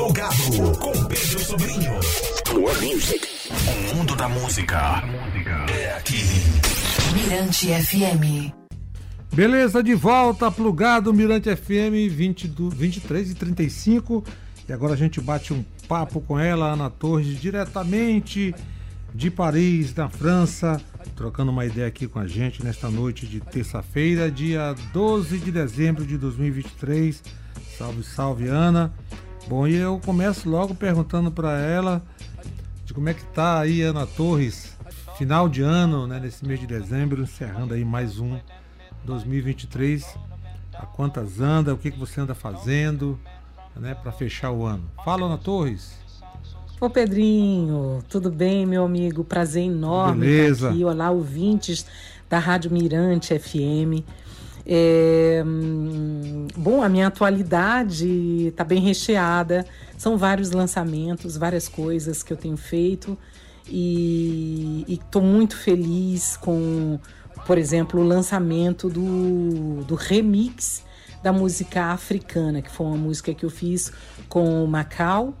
Plugado com Pedro Sobrinho. More music. O mundo da música é aqui. Mirante FM. Beleza, de volta, plugado Mirante FM 20 do, 23 e 35. E agora a gente bate um papo com ela, Ana Torres, diretamente de Paris, na França, trocando uma ideia aqui com a gente nesta noite de terça-feira, dia 12 de dezembro de 2023. Salve, salve, Ana. Bom, e eu começo logo perguntando para ela de como é que tá aí, Ana Torres, final de ano, né, nesse mês de dezembro, encerrando aí mais um 2023. A quantas anda, o que, que você anda fazendo, né, para fechar o ano? Fala, Ana Torres. Ô Pedrinho, tudo bem, meu amigo? Prazer enorme Beleza. estar aqui. Olá, ouvintes da Rádio Mirante FM. É, hum, bom, a minha atualidade está bem recheada. São vários lançamentos, várias coisas que eu tenho feito e estou muito feliz com, por exemplo, o lançamento do, do remix da música africana, que foi uma música que eu fiz com o Macau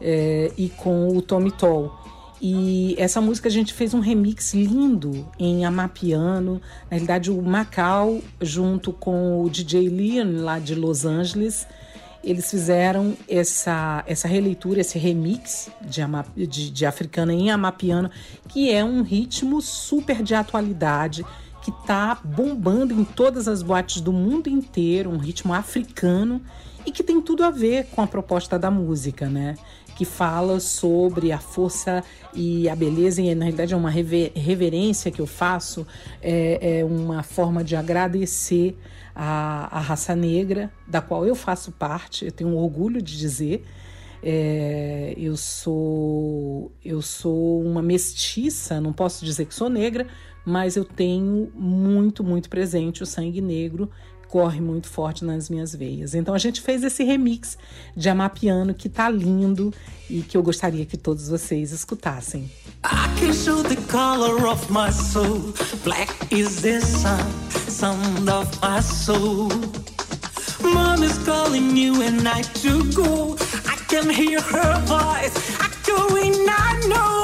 é, e com o Tommy Toll. E essa música a gente fez um remix lindo em Amapiano. Na realidade, o Macau, junto com o DJ Leon, lá de Los Angeles, eles fizeram essa, essa releitura, esse remix de, de, de Africana em Amapiano, que é um ritmo super de atualidade, que tá bombando em todas as boates do mundo inteiro, um ritmo africano e que tem tudo a ver com a proposta da música, né? Que fala sobre a força e a beleza, e na realidade é uma rever reverência que eu faço, é, é uma forma de agradecer a, a, raça negra, da qual eu faço parte, eu tenho orgulho de dizer. É, eu sou eu sou uma mestiça, não posso dizer que sou negra, mas eu tenho muito, muito presente o sangue negro corre muito forte nas minhas veias. Então a gente fez esse remix de Amapiano que tá lindo e que eu gostaria que todos vocês escutassem. I can show the color of my soul. Black is the sun, sound of my soul. Mom is calling you and night to go. I can hear her voice. I go and I know.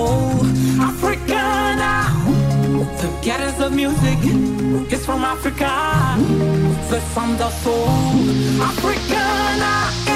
Africa Africana, the getters of music is from Africa, the sound of soul. Africana.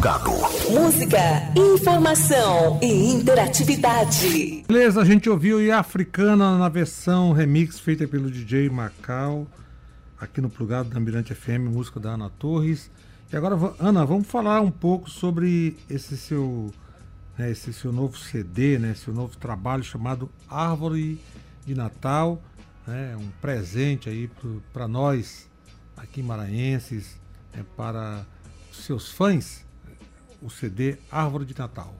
Plugado. Música, informação e interatividade. Beleza, a gente ouviu e Africana na versão remix feita pelo DJ Macau, aqui no Plugado da Mirante FM, música da Ana Torres. E agora, Ana, vamos falar um pouco sobre esse seu, né, esse seu novo CD, né, seu novo trabalho chamado Árvore de Natal, né, um presente aí para nós aqui maranhenses, é, para seus fãs, o CD Árvore de Natal.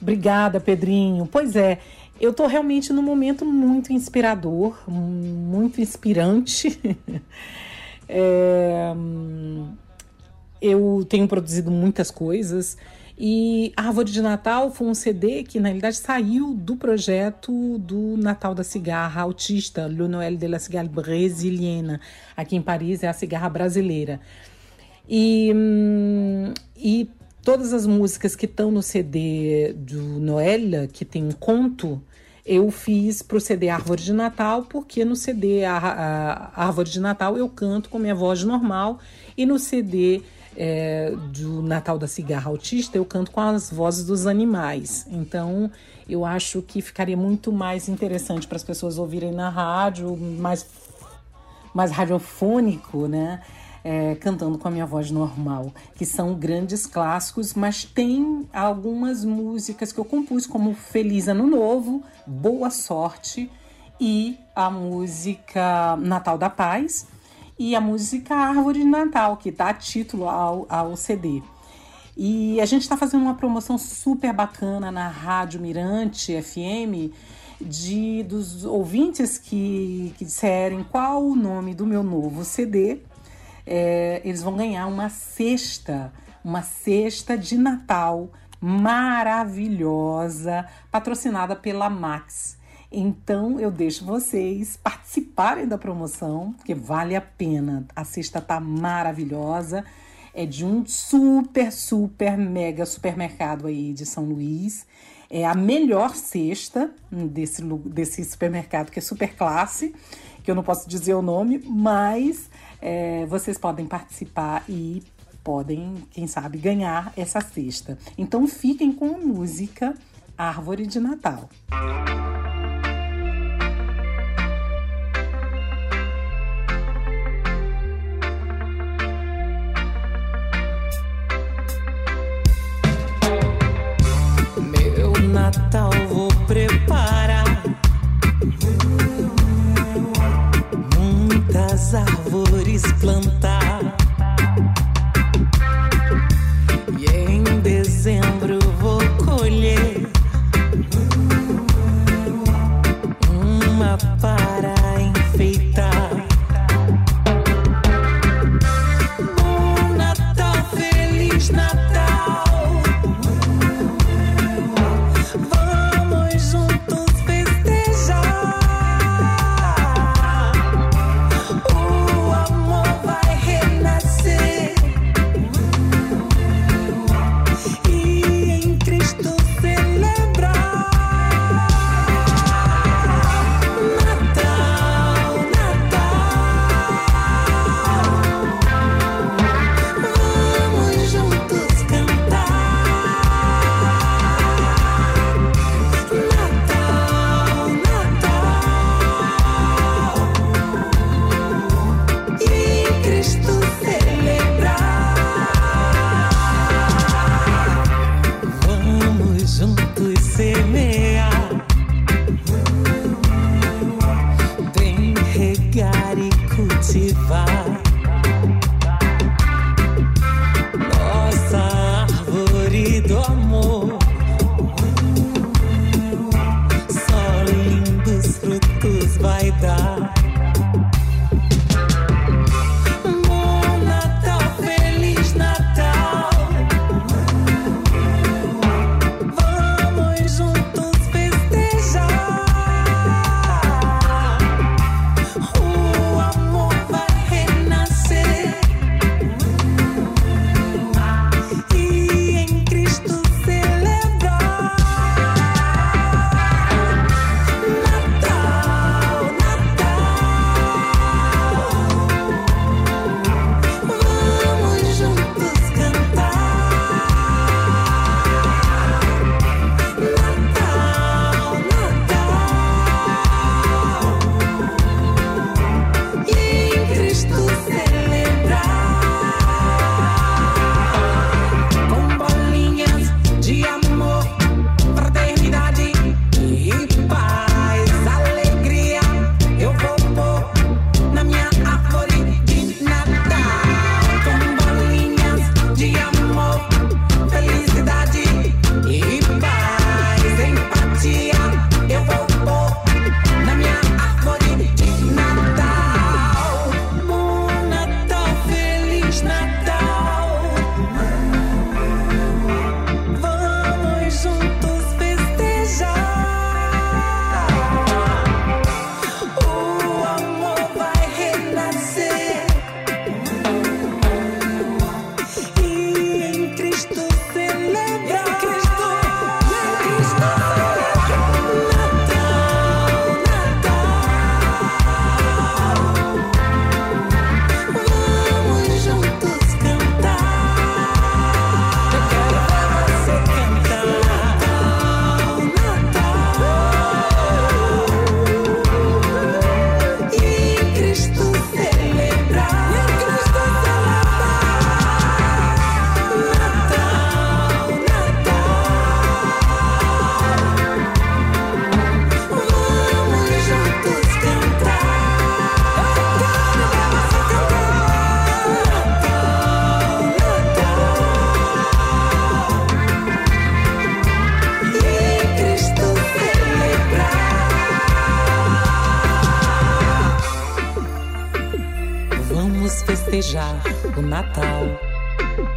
Obrigada, Pedrinho. Pois é, eu estou realmente num momento muito inspirador, muito inspirante. é, eu tenho produzido muitas coisas e Árvore de Natal foi um CD que, na realidade, saiu do projeto do Natal da Cigarra Autista, Le Noël de la Cigarre Brésilienne. Aqui em Paris é a cigarra brasileira. E, hum, e todas as músicas que estão no CD do Noël, que tem um conto, eu fiz para o CD Árvore de Natal, porque no CD a, a, Árvore de Natal eu canto com minha voz normal e no CD é, do Natal da Cigarra Autista, eu canto com as vozes dos animais. Então, eu acho que ficaria muito mais interessante para as pessoas ouvirem na rádio, mais, mais radiofônico, né? É, cantando com a minha voz normal, que são grandes clássicos, mas tem algumas músicas que eu compus, como Feliz Ano Novo, Boa Sorte e a música Natal da Paz e a música Árvore de Natal, que dá título ao, ao CD. E a gente está fazendo uma promoção super bacana na Rádio Mirante FM de dos ouvintes que, que disserem qual o nome do meu novo CD. É, eles vão ganhar uma cesta, uma cesta de Natal maravilhosa, patrocinada pela Max. Então eu deixo vocês participarem da promoção, porque vale a pena. A cesta tá maravilhosa. É de um super, super, mega supermercado aí de São Luís. É a melhor cesta desse, desse supermercado, que é super classe, que eu não posso dizer o nome, mas é, vocês podem participar e podem, quem sabe, ganhar essa cesta. Então fiquem com a música Árvore de Natal. Música Natal vou preparar muitas árvores plantar.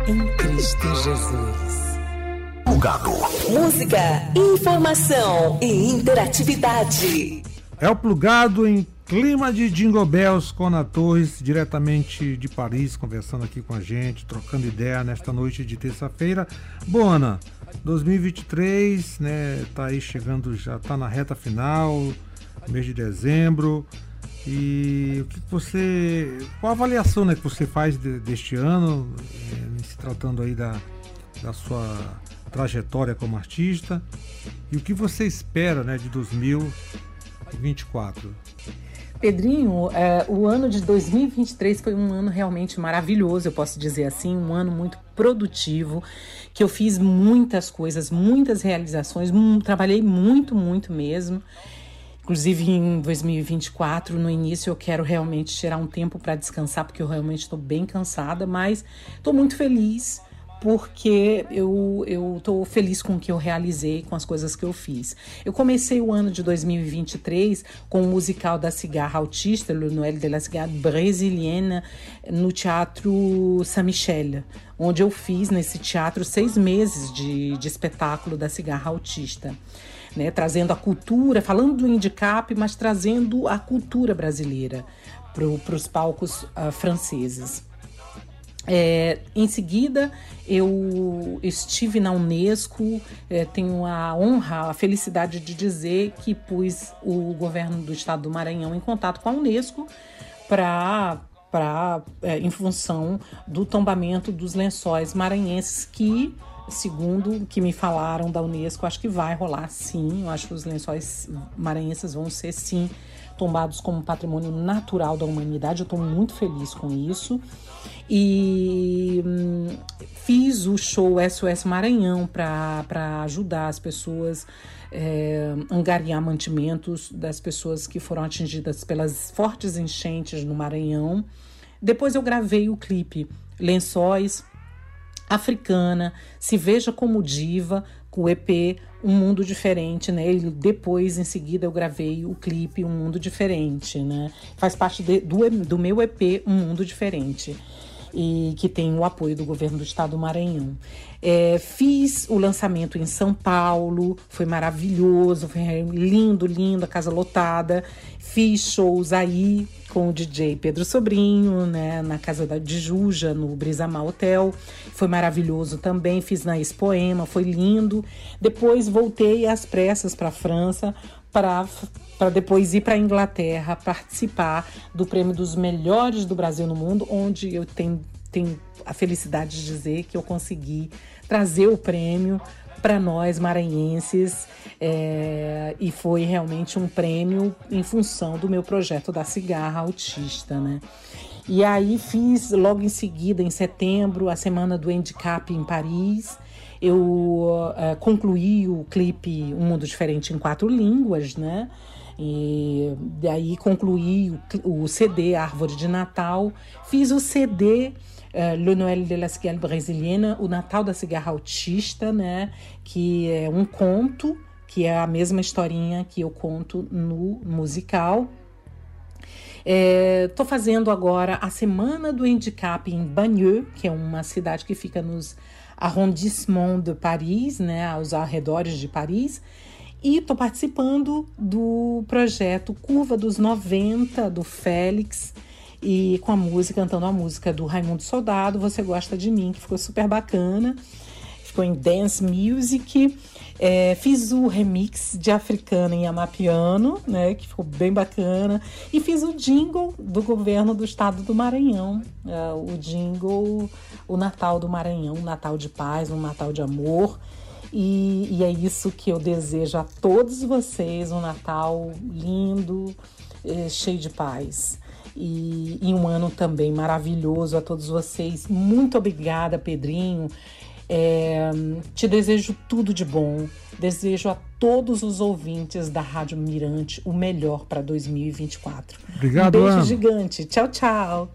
Em Cristo Jesus. Plugado. Música, informação e interatividade. É o plugado em clima de Jingle Bells com Ana Torres, diretamente de Paris, conversando aqui com a gente, trocando ideia nesta noite de terça-feira. Bona, 2023, né, tá aí chegando, já tá na reta final, mês de dezembro. E o que você. Qual a avaliação né, que você faz de, deste ano, tratando aí da, da sua trajetória como artista? E o que você espera né, de 2024? Pedrinho, é, o ano de 2023 foi um ano realmente maravilhoso, eu posso dizer assim, um ano muito produtivo, que eu fiz muitas coisas, muitas realizações, trabalhei muito, muito mesmo. Inclusive em 2024, no início, eu quero realmente tirar um tempo para descansar, porque eu realmente estou bem cansada, mas estou muito feliz porque eu eu estou feliz com o que eu realizei, com as coisas que eu fiz. Eu comecei o ano de 2023 com o musical da cigarra autista, Le Noël de la Cigarra Brésilienne, no Teatro Saint-Michel, onde eu fiz nesse teatro seis meses de, de espetáculo da cigarra autista né, trazendo a cultura, falando do handicap, mas trazendo a cultura brasileira para os palcos uh, franceses. É, em seguida, eu estive na Unesco, é, tenho a honra, a felicidade de dizer que pus o governo do estado do Maranhão em contato com a Unesco para para é, em função do tombamento dos lençóis maranhenses que Segundo o que me falaram da Unesco, acho que vai rolar sim. Eu acho que os lençóis maranhenses vão ser sim tombados como patrimônio natural da humanidade. Eu estou muito feliz com isso. E hum, fiz o show SOS Maranhão para ajudar as pessoas é, angariar mantimentos das pessoas que foram atingidas pelas fortes enchentes no Maranhão. Depois eu gravei o clipe Lençóis africana, se veja como diva, com o EP Um Mundo Diferente, né? Depois, em seguida, eu gravei o clipe Um Mundo Diferente, né? Faz parte de, do, do meu EP Um Mundo Diferente e que tem o apoio do governo do estado do Maranhão. É, fiz o lançamento em São Paulo, foi maravilhoso, foi lindo, lindo, a casa lotada. Fiz shows aí com o DJ Pedro Sobrinho, né, na casa da, de Juja, no Brisamar Hotel. Foi maravilhoso também. Fiz na Expoema, foi lindo. Depois voltei às pressas para a França para para depois ir para a Inglaterra participar do prêmio dos melhores do Brasil no mundo, onde eu tenho, tenho a felicidade de dizer que eu consegui trazer o prêmio para nós maranhenses é, e foi realmente um prêmio em função do meu projeto da cigarra autista, né? E aí fiz logo em seguida, em setembro, a semana do handicap em Paris. Eu uh, concluí o clipe Um Mundo Diferente em quatro línguas, né? E daí concluí o, o CD Árvore de Natal, fiz o CD uh, eh, Le Noël de la Cigarre Brésilienne, o Natal da Cigarra Autista, né? Que é um conto, que é a mesma historinha que eu conto no musical. Estou é, fazendo agora a Semana do Handicap em Bagneux, que é uma cidade que fica nos arrondissements de Paris, né, aos arredores de Paris. E estou participando do projeto Curva dos 90, do Félix, e com a música, cantando a música do Raimundo Soldado, Você Gosta de Mim, que ficou super bacana. Ficou em Dance Music. É, fiz o remix de Africana em Amapiano, né, que ficou bem bacana. E fiz o jingle do governo do estado do Maranhão. É, o jingle, o Natal do Maranhão, um Natal de paz, um Natal de amor. E, e é isso que eu desejo a todos vocês: um Natal lindo, eh, cheio de paz. E, e, um ano também maravilhoso a todos vocês. Muito obrigada, Pedrinho. É, te desejo tudo de bom. Desejo a todos os ouvintes da Rádio Mirante o melhor para 2024. Obrigado, um beijo Ana. gigante. Tchau, tchau.